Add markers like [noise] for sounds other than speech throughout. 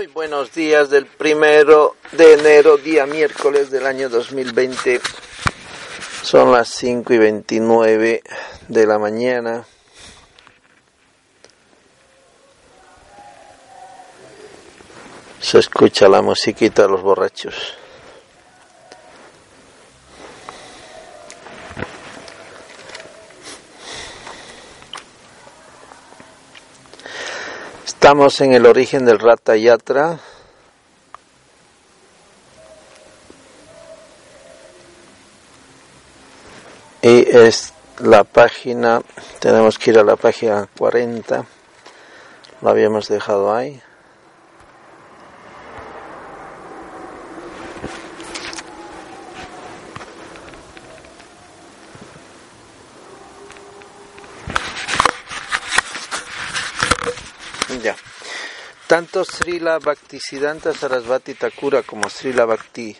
Muy buenos días del primero de enero, día miércoles del año 2020. Son las 5 y 29 de la mañana. Se escucha la musiquita de los borrachos. Estamos en el origen del Rata Yatra. Y es la página, tenemos que ir a la página 40, lo habíamos dejado ahí. Ya. Tanto Srila Bhaktisiddhanta Sarasvati Thakura como Srila Bhakti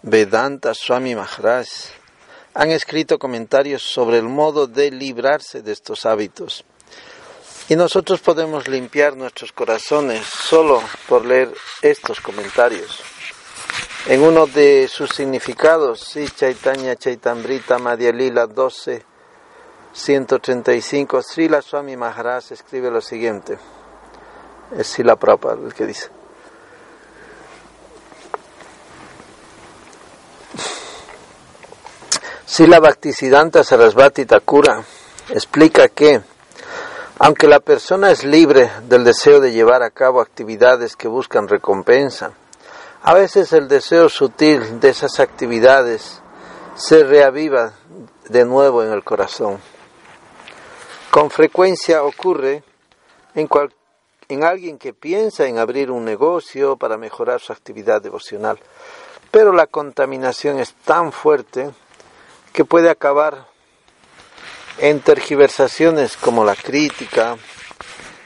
Vedanta Swami Maharaj han escrito comentarios sobre el modo de librarse de estos hábitos. Y nosotros podemos limpiar nuestros corazones solo por leer estos comentarios. En uno de sus significados, sí, Chaitanya Chaitambrita Madhya Lila 12, 135, Srila Swami Maharaj escribe lo siguiente. Es Sila Prabhupada el que dice. Sila Bhaktisiddhanta Sarasvati Thakura explica que, aunque la persona es libre del deseo de llevar a cabo actividades que buscan recompensa, a veces el deseo sutil de esas actividades se reaviva de nuevo en el corazón. Con frecuencia ocurre en, cual, en alguien que piensa en abrir un negocio para mejorar su actividad devocional, pero la contaminación es tan fuerte que puede acabar en tergiversaciones como la crítica,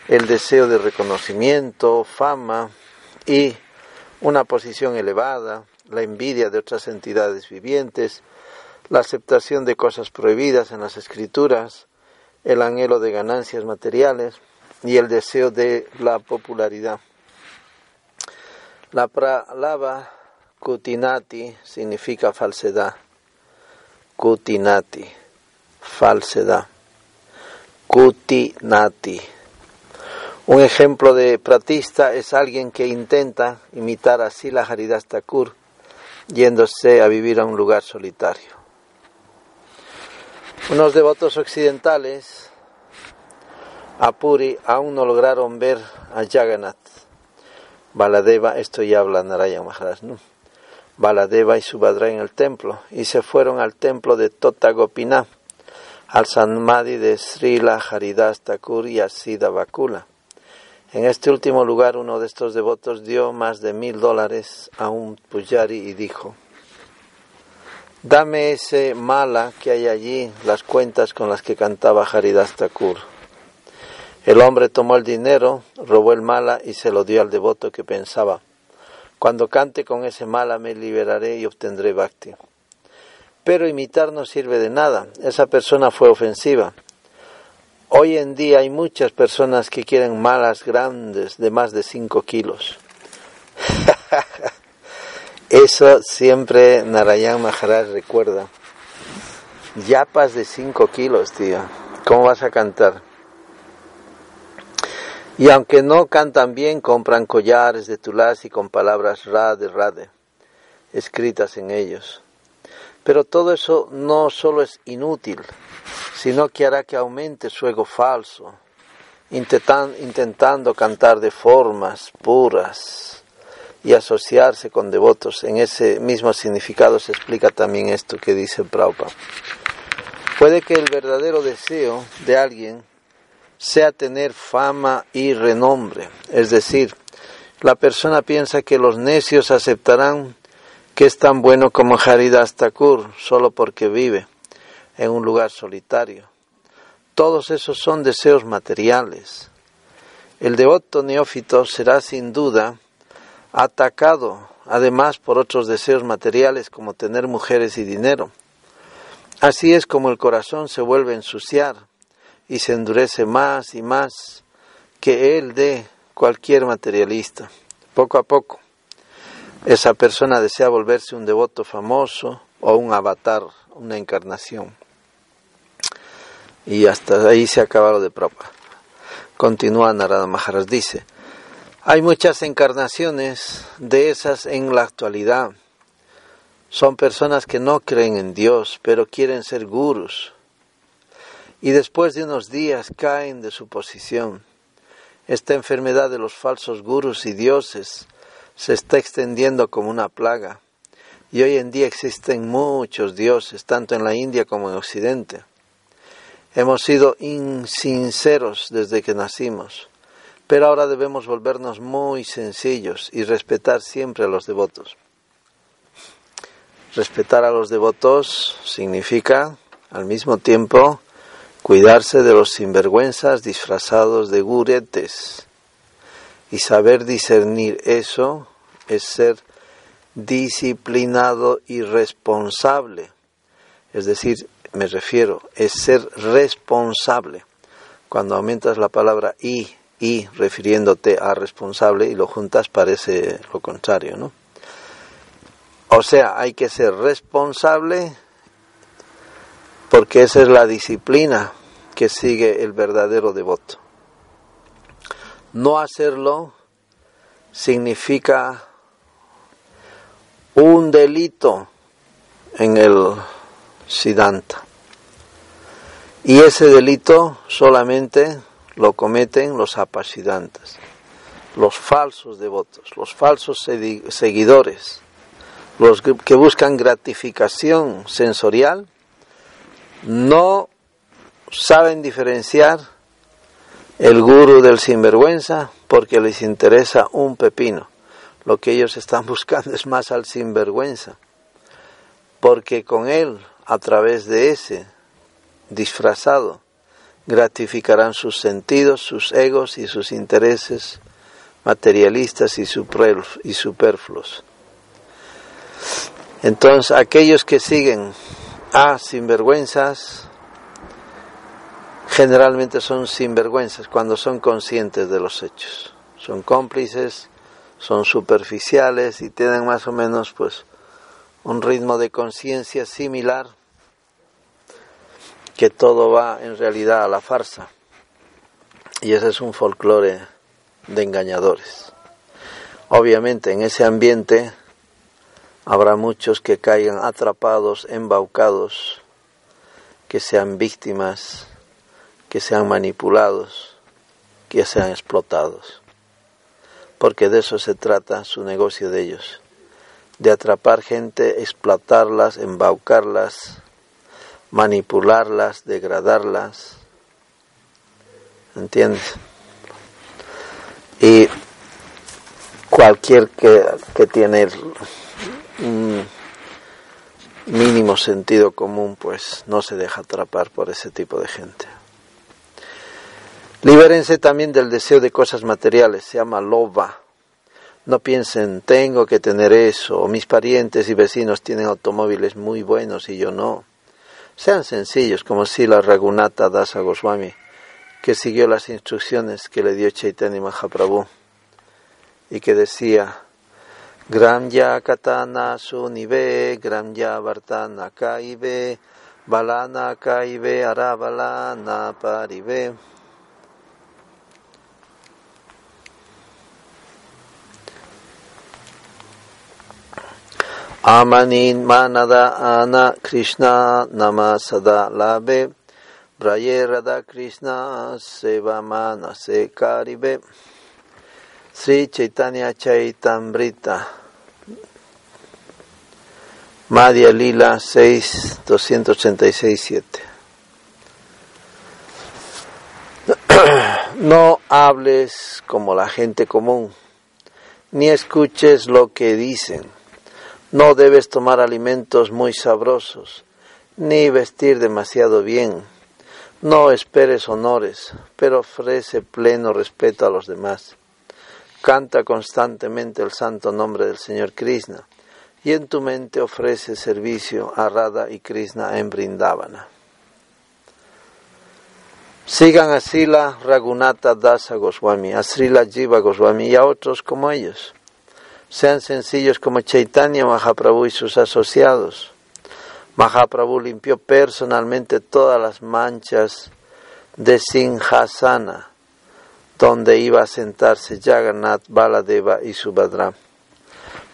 el deseo de reconocimiento, fama y una posición elevada, la envidia de otras entidades vivientes, la aceptación de cosas prohibidas en las escrituras, el anhelo de ganancias materiales y el deseo de la popularidad. La palabra kutinati significa falsedad. Kutinati, falsedad. Kutinati. Un ejemplo de pratista es alguien que intenta imitar a Sila Haridas Thakur yéndose a vivir a un lugar solitario. Unos devotos occidentales a Puri aún no lograron ver a Jagannath. Baladeva, esto ya habla Narayana Maharaj, ¿no? Baladeva y Subhadra en el templo y se fueron al templo de Tota Gopinath, al Sanmadi de Srila Haridas Thakur y a Siddha Bakula. En este último lugar uno de estos devotos dio más de mil dólares a un pujari y dijo, Dame ese mala que hay allí, las cuentas con las que cantaba Haridas Thakur. El hombre tomó el dinero, robó el mala y se lo dio al devoto que pensaba, cuando cante con ese mala me liberaré y obtendré bhakti. Pero imitar no sirve de nada, esa persona fue ofensiva. Hoy en día hay muchas personas que quieren malas grandes de más de 5 kilos. [laughs] Eso siempre Narayan Maharaj recuerda. Yapas de 5 kilos, tío. ¿Cómo vas a cantar? Y aunque no cantan bien, compran collares de tulasi con palabras rade, rade, escritas en ellos. Pero todo eso no solo es inútil, sino que hará que aumente su ego falso, intentan, intentando cantar de formas puras y asociarse con devotos. En ese mismo significado se explica también esto que dice Prabhupada. Puede que el verdadero deseo de alguien sea tener fama y renombre. Es decir, la persona piensa que los necios aceptarán que es tan bueno como Haridas Thakur solo porque vive en un lugar solitario. Todos esos son deseos materiales. El devoto neófito será sin duda atacado además por otros deseos materiales como tener mujeres y dinero. Así es como el corazón se vuelve a ensuciar y se endurece más y más que el de cualquier materialista. Poco a poco, esa persona desea volverse un devoto famoso o un avatar, una encarnación. Y hasta ahí se acaba lo de Prabhupada. Continúa Narada Maharaj, dice, hay muchas encarnaciones de esas en la actualidad. Son personas que no creen en Dios, pero quieren ser gurus. Y después de unos días caen de su posición. Esta enfermedad de los falsos gurus y dioses se está extendiendo como una plaga. Y hoy en día existen muchos dioses, tanto en la India como en Occidente. Hemos sido insinceros desde que nacimos, pero ahora debemos volvernos muy sencillos y respetar siempre a los devotos. Respetar a los devotos significa, al mismo tiempo, cuidarse de los sinvergüenzas disfrazados de guretes. Y saber discernir eso es ser disciplinado y responsable. Es decir, me refiero, es ser responsable. Cuando aumentas la palabra y, y, refiriéndote a responsable y lo juntas parece lo contrario, ¿no? O sea, hay que ser responsable porque esa es la disciplina que sigue el verdadero devoto. No hacerlo significa un delito en el Siddhanta. Y ese delito solamente lo cometen los apasidantas, los falsos devotos, los falsos seguidores, los que buscan gratificación sensorial, no saben diferenciar el guru del sinvergüenza porque les interesa un pepino. Lo que ellos están [laughs] buscando es más al sinvergüenza, porque con él a través de ese disfrazado, gratificarán sus sentidos, sus egos y sus intereses materialistas y superfluos. Entonces, aquellos que siguen a sinvergüenzas, generalmente son sinvergüenzas cuando son conscientes de los hechos. Son cómplices, son superficiales y tienen más o menos pues un ritmo de conciencia similar que todo va en realidad a la farsa. Y ese es un folclore de engañadores. Obviamente en ese ambiente habrá muchos que caigan atrapados, embaucados, que sean víctimas, que sean manipulados, que sean explotados. Porque de eso se trata su negocio de ellos, de atrapar gente, explotarlas, embaucarlas, manipularlas, degradarlas. ¿Entiendes? Y cualquier que, que tiene un mínimo sentido común, pues no se deja atrapar por ese tipo de gente. Libérense también del deseo de cosas materiales, se llama loba. No piensen, tengo que tener eso, o mis parientes y vecinos tienen automóviles muy buenos y yo no. Sean sencillos, como si la Ragunata Dasa Goswami, que siguió las instrucciones que le dio Chaitanya Mahaprabhu y que decía, Gramya Katana Sunive, Gramya Vartana Kaive, Balana Kaive, Arabalana Parive. Amanin manada ana Krishna nama sada labe Braye Radha Krishna seva mana se karibe Sri Chaitanya Chaitambrita Madhya Lila 6 286 7 No hables como la gente común, ni escuches lo que dicen no debes tomar alimentos muy sabrosos, ni vestir demasiado bien. No esperes honores, pero ofrece pleno respeto a los demás. Canta constantemente el santo nombre del Señor Krishna y en tu mente ofrece servicio a Radha y Krishna en Brindavana. Sigan a Sila Ragunata Dasa Goswami, a Srila Jiva Goswami y a otros como ellos Sean sencillos como Chaitanya Mahaprabhu y sus asociados. Mahaprabhu limpió personalmente todas las manchas de Sinhasana, donde iba a sentarse Jagannath, Baladeva y Subhadra.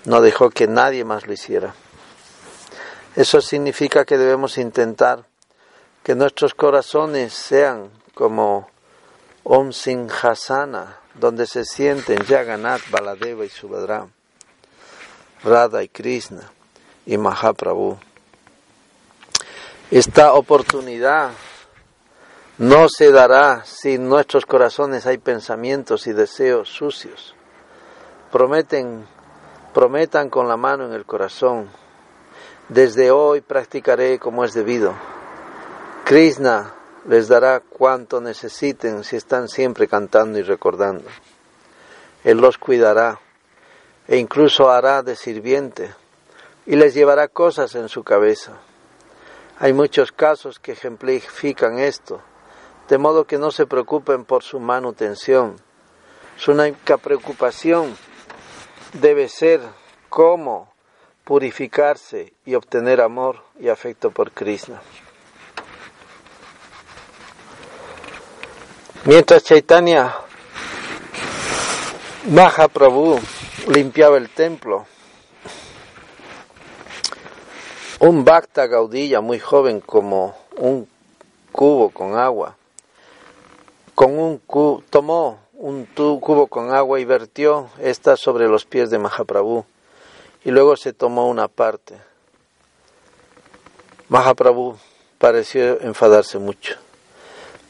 No dejó que nadie más lo hiciera. Eso significa que debemos intentar que nuestros corazones sean como Om Singhasana, donde se sienten Jagannath, Baladeva y Subhadra, Radha y Krishna y Mahaprabhu. Esta oportunidad no se dará si en nuestros corazones hay pensamientos y deseos sucios. Prometen, prometan con la mano en el corazón. Desde hoy practicaré como es debido. Krishna les dará cuanto necesiten si están siempre cantando y recordando. Él los cuidará e incluso hará de sirviente y les llevará cosas en su cabeza. Hay muchos casos que ejemplifican esto, de modo que no se preocupen por su manutención. Su única preocupación debe ser cómo purificarse y obtener amor y afecto por Krishna. Mientras Chaitanya Mahaprabhu limpiaba el templo, un Bhakta Gaudilla muy joven como un cubo con agua, con un tomó un cubo con agua y vertió esta sobre los pies de Mahaprabhu y luego se tomó una parte. Mahaprabhu pareció enfadarse mucho.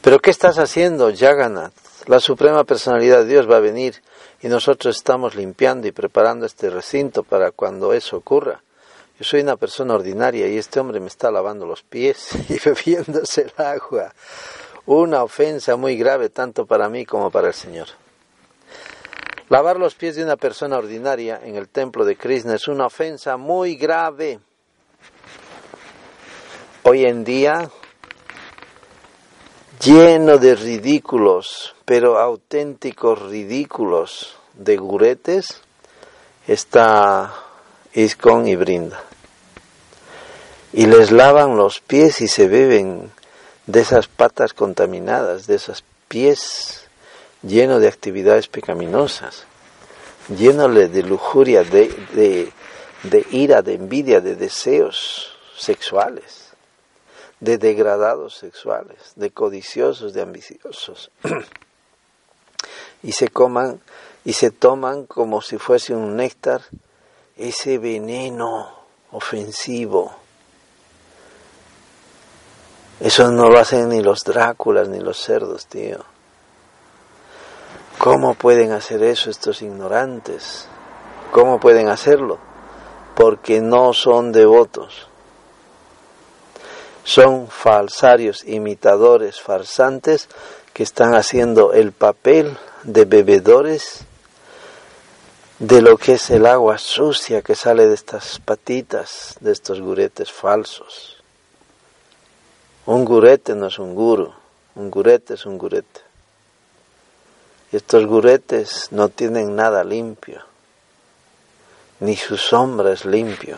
Pero ¿qué estás haciendo, Jagannath? La suprema personalidad de Dios va a venir y nosotros estamos limpiando y preparando este recinto para cuando eso ocurra. Yo soy una persona ordinaria y este hombre me está lavando los pies [laughs] y bebiéndose el agua. Una ofensa muy grave tanto para mí como para el Señor. Lavar los pies de una persona ordinaria en el templo de Krishna es una ofensa muy grave. Hoy en día lleno de ridículos, pero auténticos ridículos de guretes, está Iscon y Brinda. Y les lavan los pies y se beben de esas patas contaminadas, de esos pies llenos de actividades pecaminosas, llenos de lujuria, de, de ira, de envidia, de deseos sexuales de degradados sexuales, de codiciosos, de ambiciosos. [clears throat] y se coman y se toman como si fuese un néctar ese veneno ofensivo. Eso no lo hacen ni los Dráculas ni los cerdos, tío. ¿Cómo pueden hacer eso estos ignorantes? ¿Cómo pueden hacerlo? Porque no son devotos son falsarios, imitadores, farsantes que están haciendo el papel de bebedores de lo que es el agua sucia que sale de estas patitas, de estos guretes falsos. Un gurete no es un guru, un gurete es un gurete. Y estos guretes no tienen nada limpio, ni su sombra es limpio.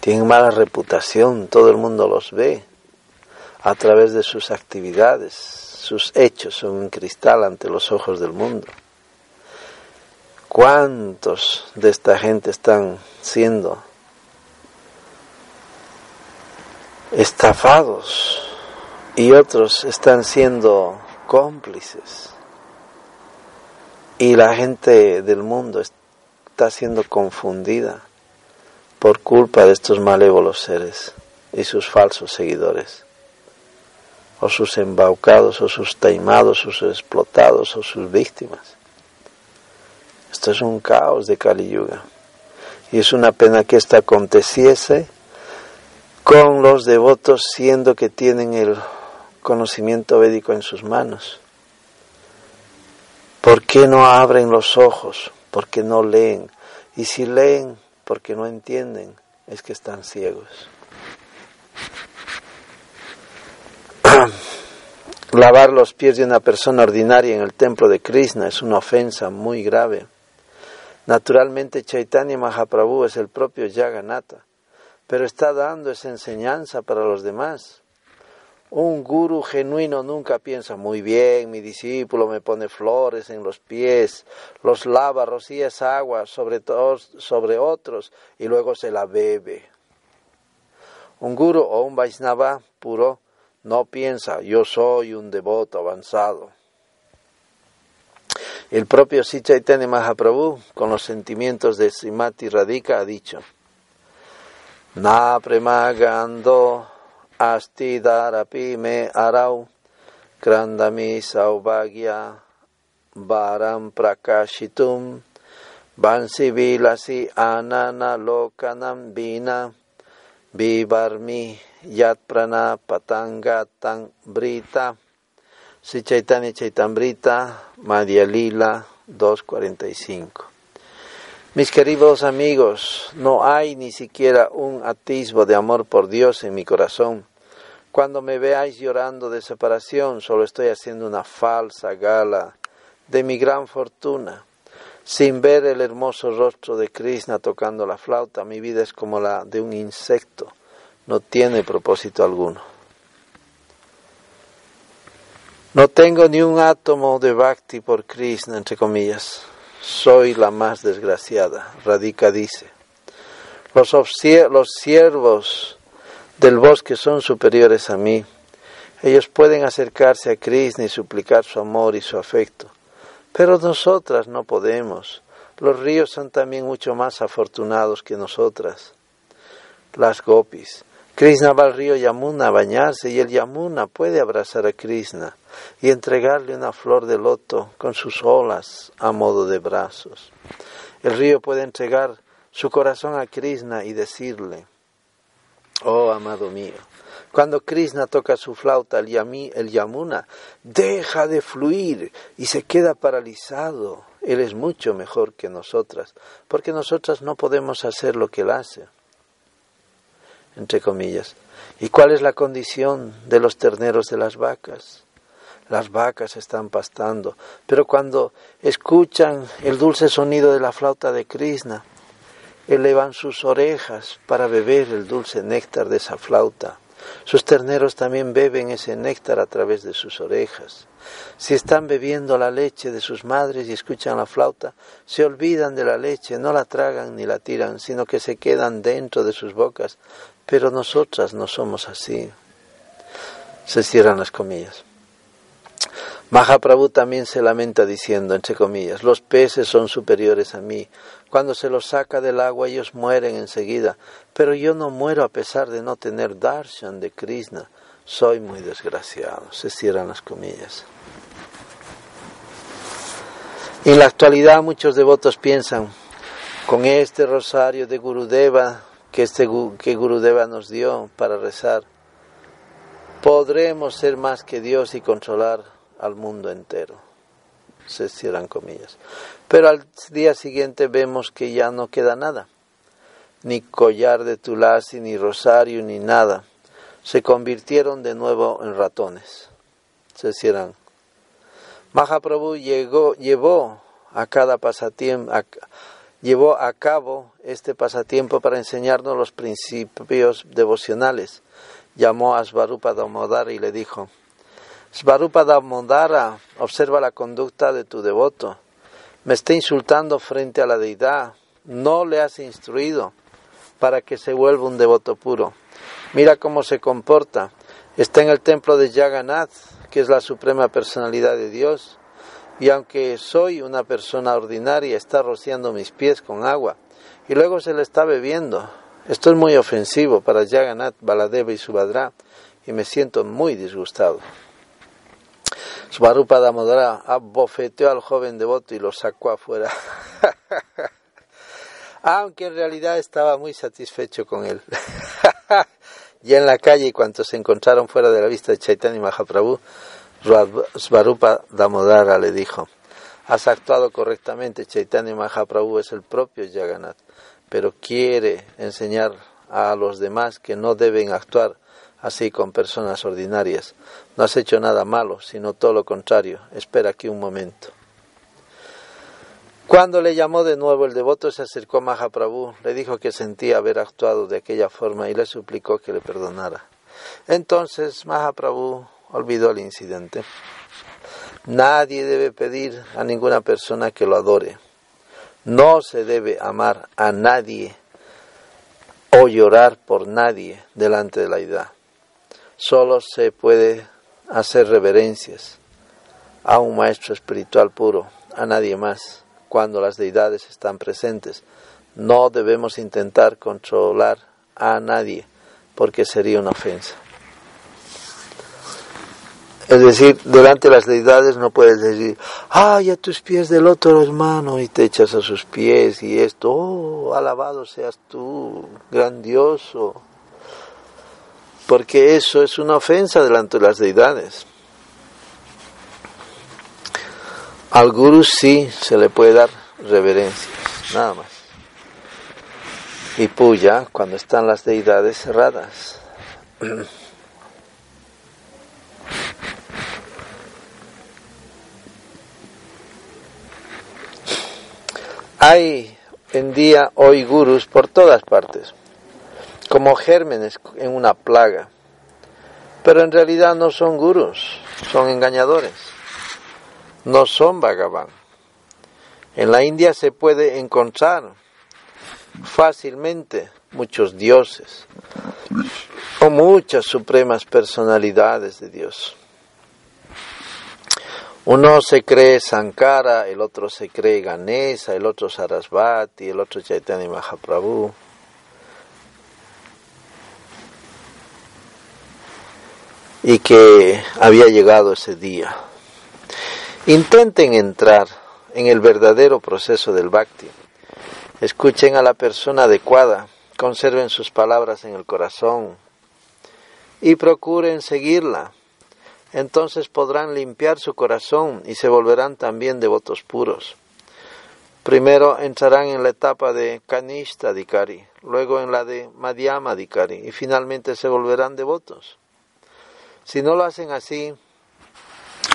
Tienen mala reputación, todo el mundo los ve a través de sus actividades, sus hechos son un cristal ante los ojos del mundo. ¿Cuántos de esta gente están siendo estafados y otros están siendo cómplices? Y la gente del mundo está siendo confundida por culpa de estos malévolos seres y sus falsos seguidores, o sus embaucados, o sus taimados, o sus explotados, o sus víctimas. Esto es un caos de Kali Yuga. Y es una pena que esto aconteciese con los devotos siendo que tienen el conocimiento védico en sus manos. ¿Por qué no abren los ojos? ¿Por qué no leen? Y si leen, porque no entienden, es que están ciegos. [clears throat] Lavar los pies de una persona ordinaria en el templo de Krishna es una ofensa muy grave. Naturalmente Chaitanya Mahaprabhu es el propio Jagannatha, pero está dando esa enseñanza para los demás. Un guru genuino nunca piensa, muy bien, mi discípulo me pone flores en los pies, los lava, rocía agua sobre, todos, sobre otros y luego se la bebe. Un guru o un Vaisnava puro no piensa, yo soy un devoto avanzado. El propio Sichaitanya Mahaprabhu, con los sentimientos de Simati Radhika, ha dicho, Na premagando asti darapi me arau krandami saubhagya varam prakashitum vansi vilasi anana lokanam vina vivarmi yat prana patangatang brita Si Chaitanya Chaitambrita, Madhya Lila 245. Mis queridos amigos, no hay ni siquiera un atisbo de amor por Dios en mi corazón. Cuando me veáis llorando de separación, solo estoy haciendo una falsa gala de mi gran fortuna. Sin ver el hermoso rostro de Krishna tocando la flauta, mi vida es como la de un insecto, no tiene propósito alguno. No tengo ni un átomo de bhakti por Krishna, entre comillas. Soy la más desgraciada. Radhika dice. Los, los siervos del bosque son superiores a mí. Ellos pueden acercarse a Krishna y suplicar su amor y su afecto. Pero nosotras no podemos. Los ríos son también mucho más afortunados que nosotras. Las gopis. Krishna va al río Yamuna a bañarse y el Yamuna puede abrazar a Krishna y entregarle una flor de loto con sus olas a modo de brazos. El río puede entregar su corazón a Krishna y decirle, oh amado mío, cuando Krishna toca su flauta, el, Yamuna deja de fluir y se queda paralizado. Él es mucho mejor que nosotras, porque nosotras no podemos hacer lo que él hace entre comillas. ¿Y cuál es la condición de los terneros de las vacas? Las vacas están pastando, pero cuando escuchan el dulce sonido de la flauta de Krishna, elevan sus orejas para beber el dulce néctar de esa flauta. Sus terneros también beben ese néctar a través de sus orejas. Si están bebiendo la leche de sus madres y escuchan la flauta, se olvidan de la leche, no la tragan ni la tiran, sino que se quedan dentro de sus bocas pero nosotras no somos así. Se cierran las comillas. Mahaprabhu también se lamenta diciendo, entre comillas, los peces son superiores a mí. Cuando se los saca del agua ellos mueren enseguida, pero yo no muero a pesar de no tener darshan de Krishna. Soy muy desgraciado. Se cierran las comillas. En la actualidad muchos devotos piensan, con este rosario de Gurudeva que, este, que Gurudeva nos dio para rezar, podremos ser más que Dios y controlar al mundo entero. Se cierran comillas. Pero al día siguiente vemos que ya no queda nada. Ni collar de tulasi, ni rosario, ni nada. Se convirtieron de nuevo en ratones. Se cierran. Mahaprabhu llegó, llevó a cada pasatiempo, llevó a cabo este pasatiempo para enseñarnos los principios devocionales. Llamó a Svarupa Damodara y le dijo, Svarupa Damodara, observa la conducta de tu devoto. Me está insultando frente a la deidad. No le has instruido para que se vuelva un devoto puro. Mira cómo se comporta. Está en el templo de Jagannath, que es la suprema personalidad de Dios y aunque soy una persona ordinaria, está rociando mis pies con agua y luego se le está bebiendo. Esto es muy ofensivo para Jagannath, Baladeva y Subhadra y me siento muy disgustado. Svarupa Damodara abofeteó al joven devoto y lo sacó afuera. [laughs] Aunque en realidad estaba muy satisfecho con él. [laughs] y en la calle, cuantos se encontraron fuera de la vista de Chaitanya Mahaprabhu, Svarupa Damodara le dijo, has actuado correctamente, Chaitanya Mahaprabhu es el propio Jagannath, pero quiere enseñar a los demás que no deben actuar así con personas ordinarias. No has hecho nada malo, sino todo lo contrario. Espera aquí un momento. Cuando le llamó de nuevo, el devoto se acercó a Mahaprabhu, le dijo que sentía haber actuado de aquella forma y le suplicó que le perdonara. Entonces Mahaprabhu olvidó el incidente. Nadie debe pedir a ninguna persona que lo adore. No se debe amar a nadie o llorar por nadie delante de la idea. Solo se puede hacer reverencias a un maestro espiritual puro, a nadie más cuando las deidades están presentes. No debemos intentar controlar a nadie porque sería una ofensa. Es decir, delante de las deidades no puedes decir, ay, a tus pies del otro hermano, y te echas a sus pies y esto, oh, alabado seas tú, grandioso. Porque eso es una ofensa delante de las deidades. Al gurú sí se le puede dar reverencias, nada más. Y puya cuando están las deidades cerradas. [clears throat] Hay en día hoy gurús por todas partes, como gérmenes en una plaga, pero en realidad no son gurús, son engañadores no son Bhagavan. En la India se puede encontrar fácilmente muchos dioses o muchas supremas personalidades de Dios. Uno se cree Sankara, el otro se cree Ganesa, el otro Sarasvati, el otro Chaitanya Mahaprabhu. Y que había llegado ese día. Intenten entrar en el verdadero proceso del bhakti. Escuchen a la persona adecuada, conserven sus palabras en el corazón y procuren seguirla. Entonces podrán limpiar su corazón y se volverán también devotos puros. Primero entrarán en la etapa de Kanishta Dikari, luego en la de Madhyama Dikari y finalmente se volverán devotos. Si no lo hacen así,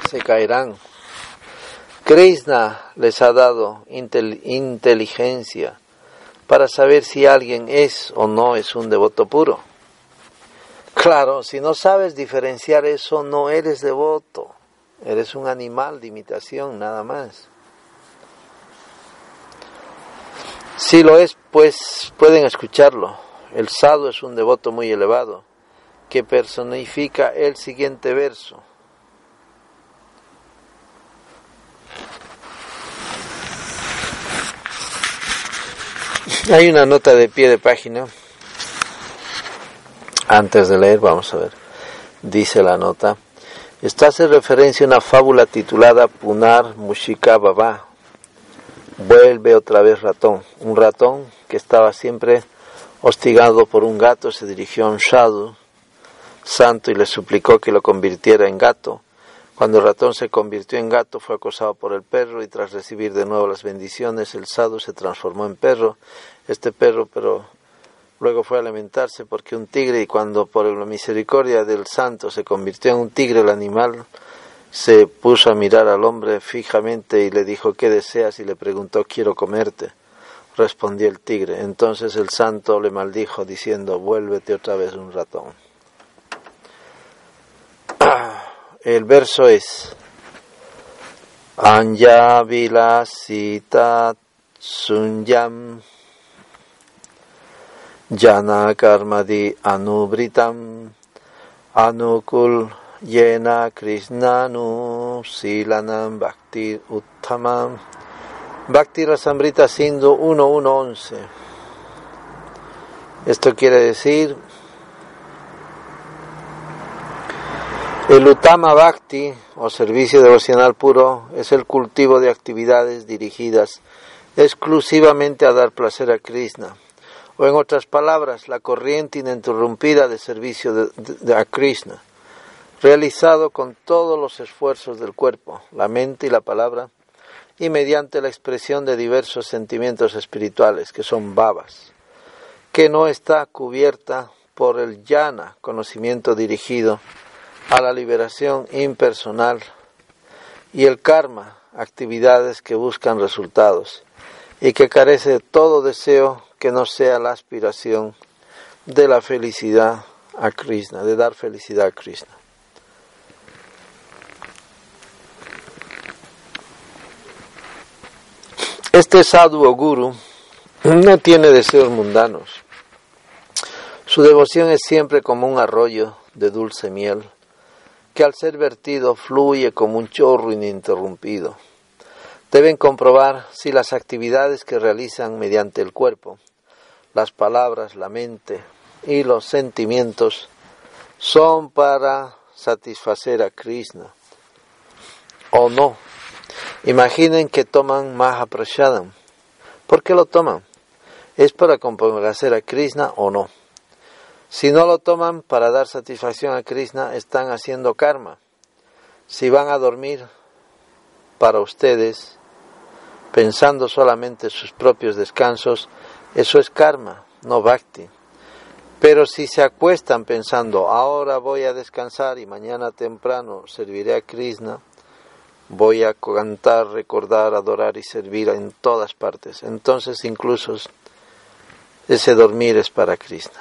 se caerán Krishna les ha dado inteligencia para saber si alguien es o no es un devoto puro. Claro, si no sabes diferenciar eso, no eres devoto, eres un animal de imitación nada más. Si lo es, pues pueden escucharlo. El sadhu es un devoto muy elevado que personifica el siguiente verso. Hay una nota de pie de página. Antes de leer, vamos a ver. Dice la nota. Esta hace referencia a una fábula titulada Punar Mushika Baba. Vuelve otra vez ratón. Un ratón que estaba siempre hostigado por un gato se dirigió a un sadhu santo y le suplicó que lo convirtiera en gato cuando el ratón se convirtió en gato, fue acosado por el perro y tras recibir de nuevo las bendiciones, el sadhu se transformó en perro. Este perro, pero luego fue a alimentarse porque un tigre, y cuando por la misericordia del santo se convirtió en un tigre, el animal se puso a mirar al hombre fijamente y le dijo, ¿qué deseas? y le preguntó, quiero comerte. Respondió el tigre. Entonces el santo le maldijo diciendo, vuélvete otra vez un ratón. El verso es Anja Vilasita Sunyam Jana Karmadi Anubritam Anukul Yena Krishnanu Silanam Bhakti Uttamam Bhakti Rasambrita Sindhu 1111 Esto quiere decir El Utama Bhakti, o servicio devocional puro, es el cultivo de actividades dirigidas exclusivamente a dar placer a Krishna, o en otras palabras, la corriente ininterrumpida de servicio de, a Krishna, realizado con todos los esfuerzos del cuerpo, la mente y la palabra, y mediante la expresión de diversos sentimientos espirituales, que son babas, que no está cubierta por el yana, conocimiento dirigido, a la liberación impersonal y el karma, actividades que buscan resultados y que carece de todo deseo que no sea la aspiración de la felicidad a Krishna, de dar felicidad a Krishna. Este sadhu o guru no tiene deseos mundanos. Su devoción es siempre como un arroyo de dulce miel, que al ser vertido fluye como un chorro ininterrumpido. Deben comprobar si las actividades que realizan mediante el cuerpo, las palabras, la mente y los sentimientos son para satisfacer a Krishna o no. Imaginen que toman Mahaprashadam. ¿Por qué lo toman? ¿Es para complacer a Krishna o no? Si no lo toman para dar satisfacción a Krishna, están haciendo karma. Si van a dormir para ustedes, pensando solamente sus propios descansos, eso es karma, no bhakti. Pero si se acuestan pensando, ahora voy a descansar y mañana temprano serviré a Krishna, voy a cantar, recordar, adorar y servir en todas partes. Entonces incluso ese dormir es para Krishna.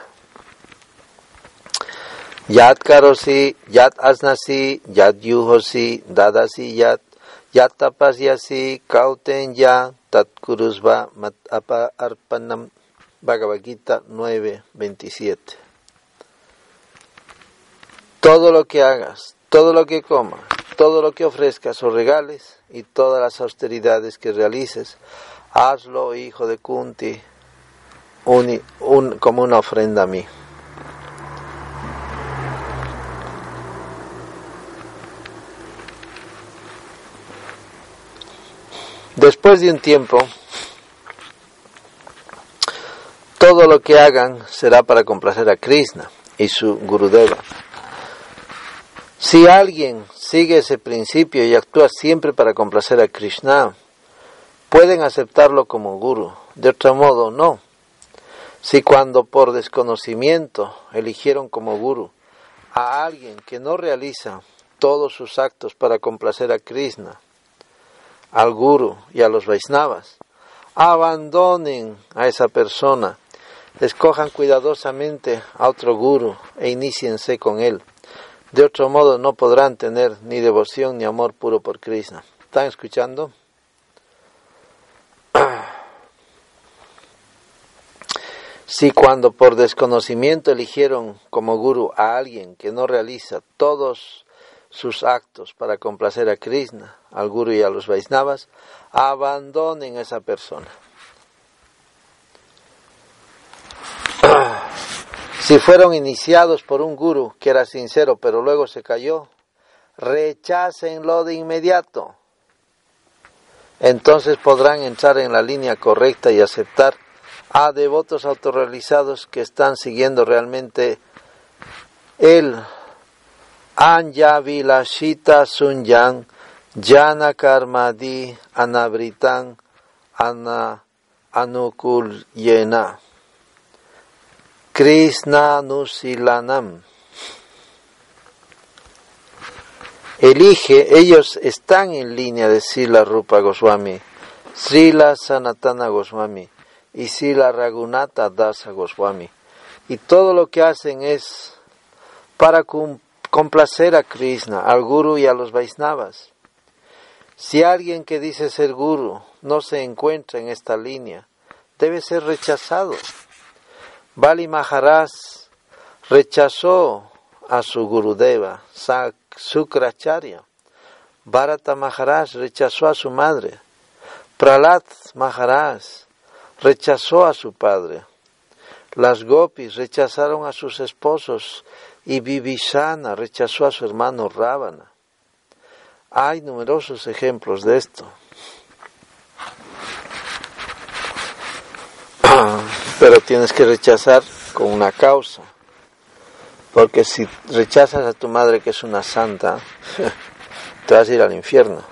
Yat karosi, yat asnasi, yat yuhosi, dadasi yat, yat tapasyasi, kauten ya, tat kurusva mat arpanam. Bhagavad Gita 9:27. Todo lo que hagas, todo lo que comas, todo lo que ofrezcas o regales y todas las austeridades que realices, hazlo, hijo de Kunti, como una ofrenda a mí. Después de un tiempo, todo lo que hagan será para complacer a Krishna y su Gurudeva. Si alguien sigue ese principio y actúa siempre para complacer a Krishna, pueden aceptarlo como guru. De otro modo, no. Si cuando por desconocimiento eligieron como guru a alguien que no realiza todos sus actos para complacer a Krishna, al guru y a los Vaisnavas, abandonen a esa persona Escojan cuidadosamente a otro guru e iniciense con él. De otro modo no podrán tener ni devoción ni amor puro por Krishna. ¿Están escuchando? [clears throat] Si cuando por desconocimiento eligieron como guru a alguien que no realiza todos sus actos para complacer a Krishna, al guru y a los Vaisnavas, abandonen a esa persona. [clears throat] Si fueron iniciados por un guru que era sincero pero luego se cayó, rechácenlo de inmediato. Entonces podrán entrar en la línea correcta y aceptar a devotos autorrealizados que están siguiendo realmente el Anya Vilashita Sunyang Jana Karmadi Anabritan Ana Anukul Yena. Krishna Nusilanam. Elige, ellos están en línea de Sila Rupa Goswami, Srila Sanatana Goswami y Sila Ragunata Dasa Goswami. Y todo lo que hacen es para complacer a Krishna, al Guru y a los Vaisnavas. Si alguien que dice ser Guru no se encuentra en esta línea, debe ser rechazado. Bali Maharaj rechazó a su Gurudeva, Sukracharya. Bharata Maharaj rechazó a su madre. Pralat Maharaj rechazó a su padre. Las gopis rechazaron a sus esposos y Vibhishana rechazó a su hermano Ravana. Hay numerosos ejemplos de esto. [clears throat] pero tienes que rechazar con una causa. Porque si rechazas a tu madre que es una santa, [laughs] te vas a ir al infierno.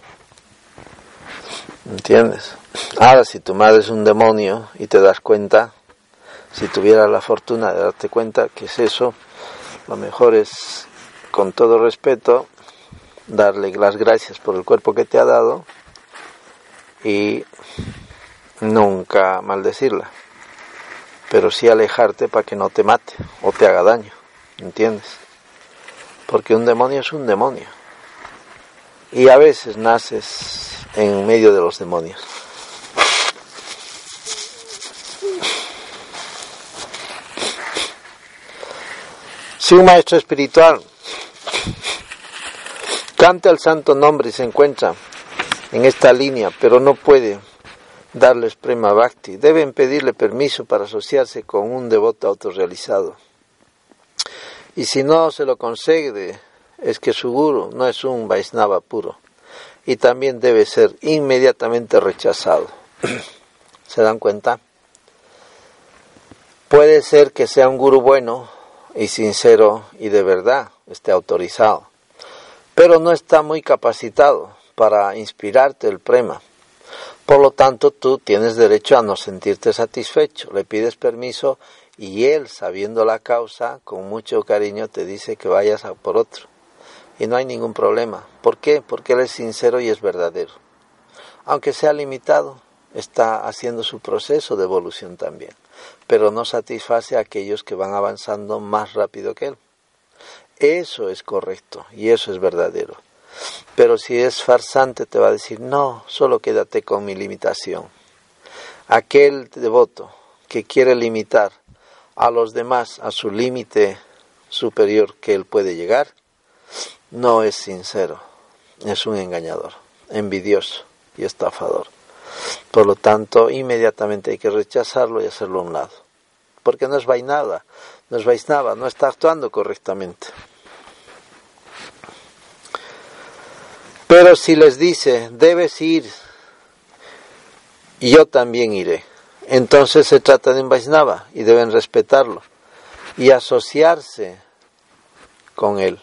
¿Entiendes? Ahora, si tu madre es un demonio y te das cuenta, si tuvieras la fortuna de darte cuenta que es eso, lo mejor es, con todo respeto, darle las gracias por el cuerpo que te ha dado y nunca maldecirla, pero sí alejarte para que no te mate o te haga daño, ¿entiendes? Porque un demonio es un demonio y a veces naces en medio de los demonios. Si un maestro espiritual canta el santo nombre y se encuentra en esta línea, pero no puede darles prema bhakti, deben pedirle permiso para asociarse con un devoto autorrealizado. Y si no se lo concede, es que su guru no es un Vaisnava puro y también debe ser inmediatamente rechazado. [clears throat] ¿Se dan cuenta? Puede ser que sea un guru bueno, y sincero y de verdad esté autorizado, pero no está muy capacitado para inspirarte el prema. Por lo tanto, tú tienes derecho a no sentirte satisfecho. Le pides permiso y él, sabiendo la causa, con mucho cariño te dice que vayas a por otro. Y no hay ningún problema. ¿Por qué? Porque él es sincero y es verdadero. Aunque sea limitado, está haciendo su proceso de evolución también pero no satisface a aquellos que van avanzando más rápido que él. Eso es correcto y eso es verdadero. Pero si es farsante te va a decir, no, solo quédate con mi limitación. Aquel devoto que quiere limitar a los demás a su límite superior que él puede llegar, no es sincero, es un engañador, envidioso y estafador. Por lo tanto, inmediatamente hay que rechazarlo y hacerlo a un lado. Porque no es vainada, no es vaisnava, no está actuando correctamente. Pero si les dice, debes ir, yo también iré, entonces se trata de un vaisnava y deben respetarlo y asociarse con él.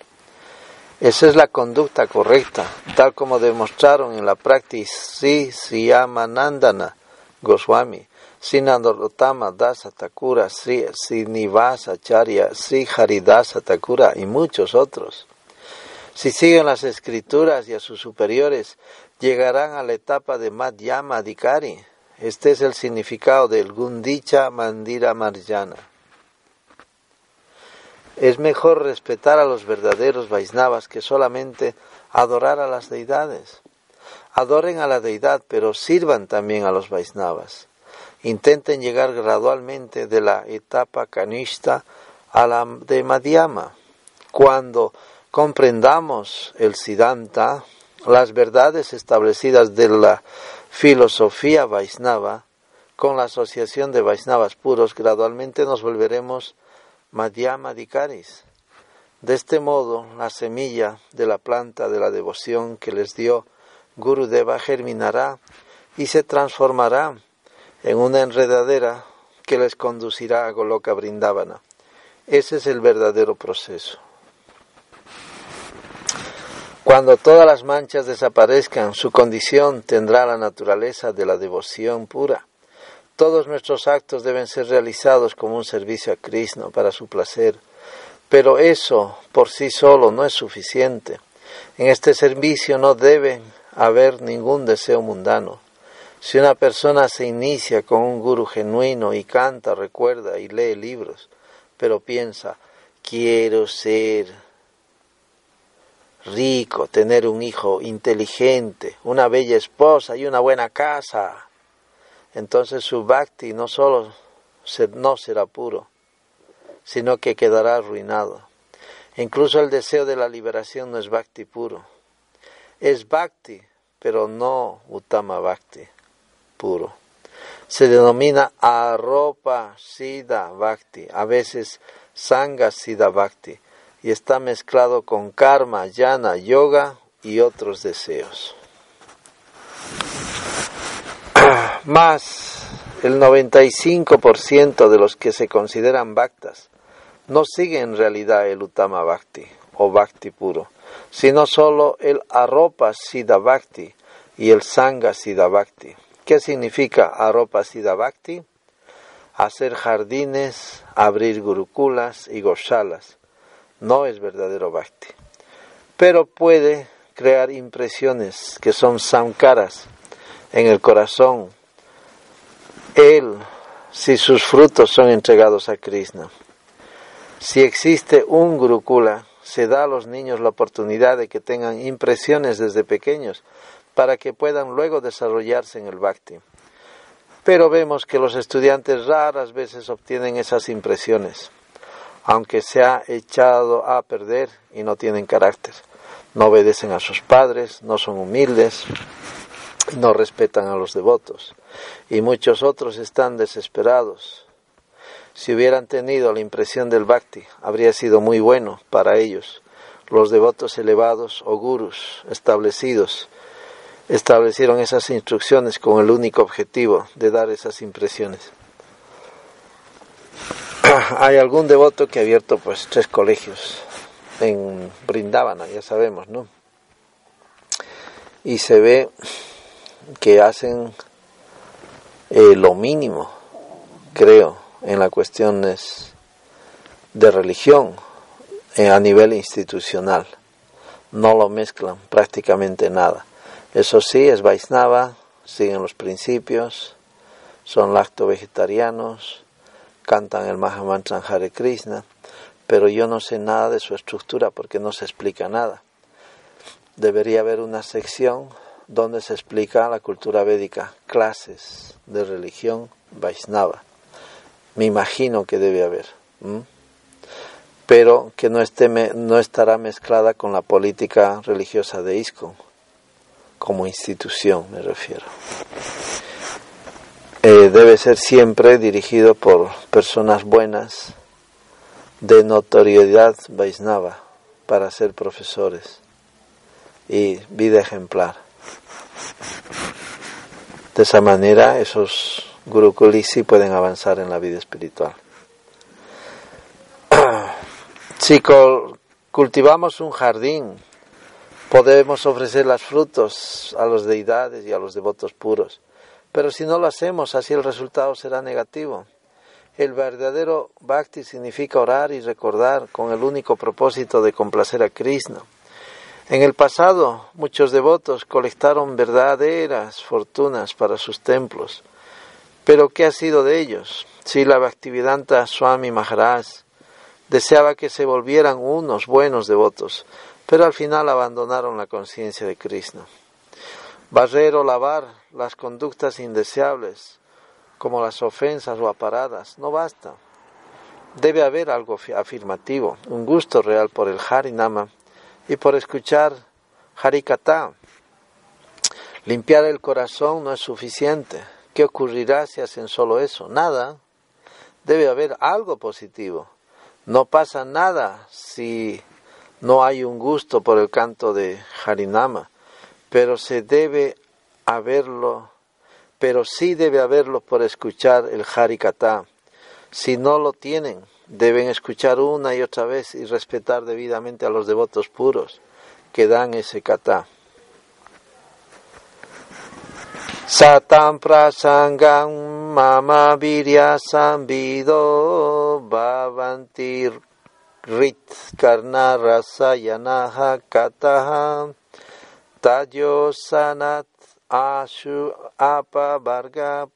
Esa es la conducta correcta, tal como demostraron en la práctica Sri Siyamanandana Goswami, Sinandorotama Dasa Thakura, Sri Srinivasa Charya, Sri Haridasa Thakura y muchos otros. Si siguen las escrituras y a sus superiores, llegarán a la etapa de Madhyama Adhikari. Este es el significado del Gundicha Mandira Marjana. Es mejor respetar a los verdaderos Vaisnavas que solamente adorar a las deidades. Adoren a la deidad, pero sirvan también a los Vaisnavas. Intenten llegar gradualmente de la etapa canista a la de Madhyama. Cuando comprendamos el Siddhanta, las verdades establecidas de la filosofía Vaisnava, con la asociación de Vaisnavas puros, gradualmente nos volveremos Madhyama Dikaris. De este modo, la semilla de la planta de la devoción que les dio Gurudeva germinará y se transformará en una enredadera que les conducirá a Goloka Brindavana. Ese es el verdadero proceso. Cuando todas las manchas desaparezcan, su condición tendrá la naturaleza de la devoción pura. Todos nuestros actos deben ser realizados como un servicio a Krishna para su placer, pero eso por sí solo no es suficiente. En este servicio no debe haber ningún deseo mundano. Si una persona se inicia con un guru genuino y canta, recuerda y lee libros, pero piensa, quiero ser rico, tener un hijo inteligente, una bella esposa y una buena casa, entonces su bhakti no solo no será puro, sino que quedará arruinado. Incluso el deseo de la liberación no es bhakti puro. Es bhakti, pero no utama bhakti puro. Se denomina arropa siddha bhakti, a veces sanga siddha bhakti, y está mezclado con karma, yana, yoga y otros deseos. Más el 95% de los que se consideran bhaktas no siguen en realidad el Uttama Bhakti o Bhakti puro, sino solo el Aropa Siddha Bhakti y el Sangha Siddha Bhakti. ¿Qué significa Aropa Siddha Bhakti? Hacer jardines, abrir gurukulas y goshalas. No es verdadero Bhakti. Pero puede crear impresiones que son samkaras en el corazón, él, si sus frutos son entregados a Krishna. Si existe un Gurukula, se da a los niños la oportunidad de que tengan impresiones desde pequeños para que puedan luego desarrollarse en el bhakti. Pero vemos que los estudiantes raras veces obtienen esas impresiones, aunque se ha echado a perder y no tienen carácter. No obedecen a sus padres, no son humildes, no respetan a los devotos, y muchos otros están desesperados si hubieran tenido la impresión del bhakti, habría sido muy bueno para ellos. Los devotos elevados o gurus establecidos establecieron esas instrucciones con el único objetivo de dar esas impresiones. [clears throat] Hay algún devoto que ha abierto pues tres colegios en Brindavana, ya sabemos, ¿no? Y se ve que hacen eh, lo mínimo, creo, en las cuestiones de religión eh, a nivel institucional. No lo mezclan prácticamente nada. Eso sí, es Vaisnava, siguen los principios, son lacto vegetarianos, cantan el Mahamantra Hare Krishna, pero yo no sé nada de su estructura porque no se explica nada. Debería haber una sección donde se explica la cultura védica, clases de religión Vaisnava me imagino que debe haber, pero que no, esté, no estará mezclada con la política religiosa de ISCO, como institución me refiero. Eh, debe ser siempre dirigido por personas buenas de notoriedad Vaisnava para ser profesores y vida ejemplar. De esa manera esos Gurukulis pueden avanzar en la vida espiritual. [clears throat] Si cultivamos un jardín, podemos ofrecer los frutos a las deidades y a los devotos puros. Pero si no lo hacemos, así el resultado será negativo. El verdadero bhakti significa orar y recordar con el único propósito de complacer a Krishna. En el pasado, muchos devotos colectaron verdaderas fortunas para sus templos pero ¿qué ha sido de ellos? Si la Bhaktivedanta Swami Maharaj deseaba que se volvieran unos buenos devotos, pero al final abandonaron la conciencia de Krishna. Barrer o lavar las conductas indeseables, como las ofensas o aparadas, no basta. Debe haber algo afirmativo, un gusto real por el Harinama y por escuchar Harikata. Limpiar el corazón no es suficiente ¿Qué ocurrirá si hacen solo eso? Nada. Debe haber algo positivo. No pasa nada si no hay un gusto por el canto de Harinama, pero se debe haberlo, pero sí debe haberlo por escuchar el Harikata. Si no lo tienen, deben escuchar una y otra vez y respetar debidamente a los devotos puros que dan ese kata. Satam prasangam mama virya sambido bhavantir rit karna rasayanaha kataha tajo sanat ashu apa varga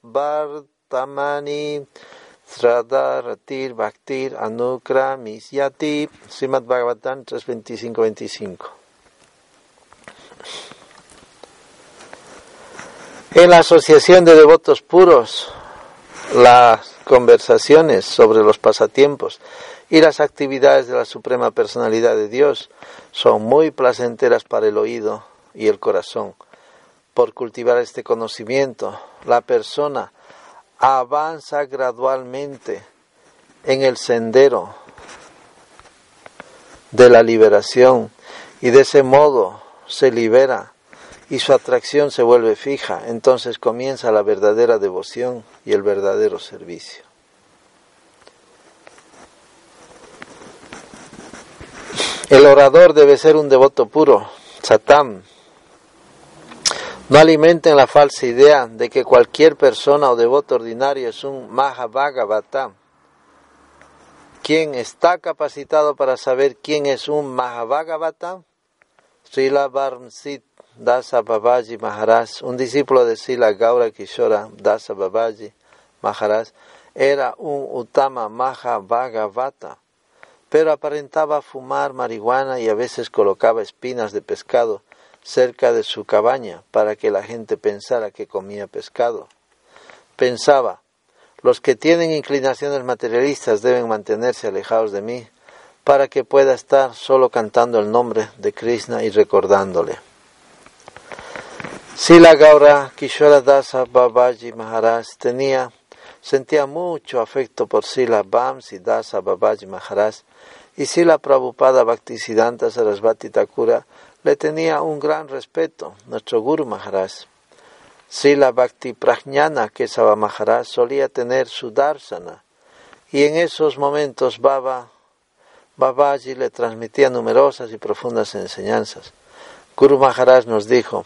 vartamani Sradharatir Bhaktir Anukramisyati Srimad Bhagavatam 325-25 En la Asociación de Devotos Puros, las conversaciones sobre los pasatiempos y las actividades de la Suprema Personalidad de Dios son muy placenteras para el oído y el corazón. Por cultivar este conocimiento, la persona avanza gradualmente en el sendero de la liberación y de ese modo se libera y su atracción se vuelve fija, entonces comienza la verdadera devoción y el verdadero servicio. El orador debe ser un devoto puro, satam. No alimenten la falsa idea de que cualquier persona o devoto ordinario es un Mahabhagavata. ¿Quién está capacitado para saber quién es un Mahabhagavata? Srila Varmsit Dasa Babaji Maharaj, un discípulo de Sila Gaura Kishora Dasa Babaji Maharaj, era un Uttama Maha Bhagavata, pero aparentaba fumar marihuana y a veces colocaba espinas de pescado cerca de su cabaña para que la gente pensara que comía pescado. Pensaba, los que tienen inclinaciones materialistas deben mantenerse alejados de mí para que pueda estar solo cantando el nombre de Krishna y recordándole. Sila Gaura Kishora Dasa Babaji Maharaj tenía, sentía mucho afecto por Sila Bamsi Dasa Babaji Maharaj y Sila Prabhupada Bhaktisiddhanta Sarasvati Thakura le tenía un gran respeto, nuestro Guru Maharaj. Sila Bhakti Prajnana Kesava Maharaj solía tener su darsana y en esos momentos Baba Babaji le transmitía numerosas y profundas enseñanzas. Guru Maharaj nos dijo,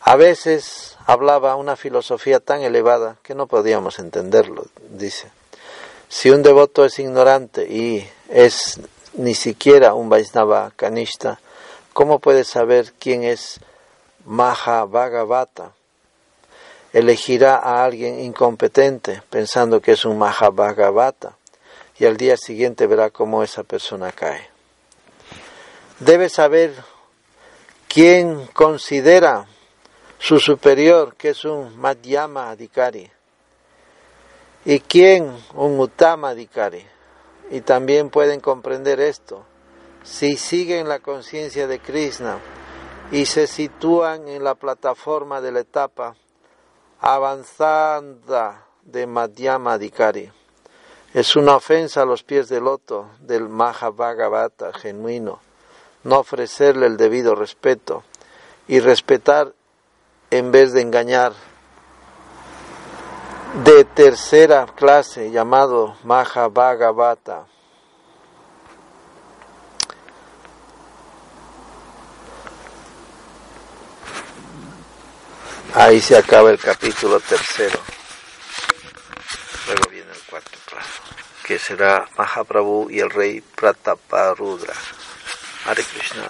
a veces hablaba una filosofía tan elevada que no podíamos entenderlo, dice. Si un devoto es ignorante y es ni siquiera un Vaisnava Kanishta, ¿cómo puede saber quién es Maha Bhagavata? Elegirá a alguien incompetente pensando que es un Maha Bhagavata y al día siguiente verá cómo esa persona cae. Debe saber quién considera su superior que es un Madhyama Adhikari y quién un Uttama Adhikari. Y también pueden comprender esto si siguen la conciencia de Krishna y se sitúan en la plataforma de la etapa avanzada de Madhyama Adhikari. Es una ofensa a los pies del loto del Mahabhagavata genuino no ofrecerle el debido respeto y respetar en vez de engañar. De tercera clase llamado Mahabhagavata. Ahí se acaba el capítulo tercero. Luego viene el cuarto que será Mahaprabhu y el rey Prataparudra. Hare Krishna.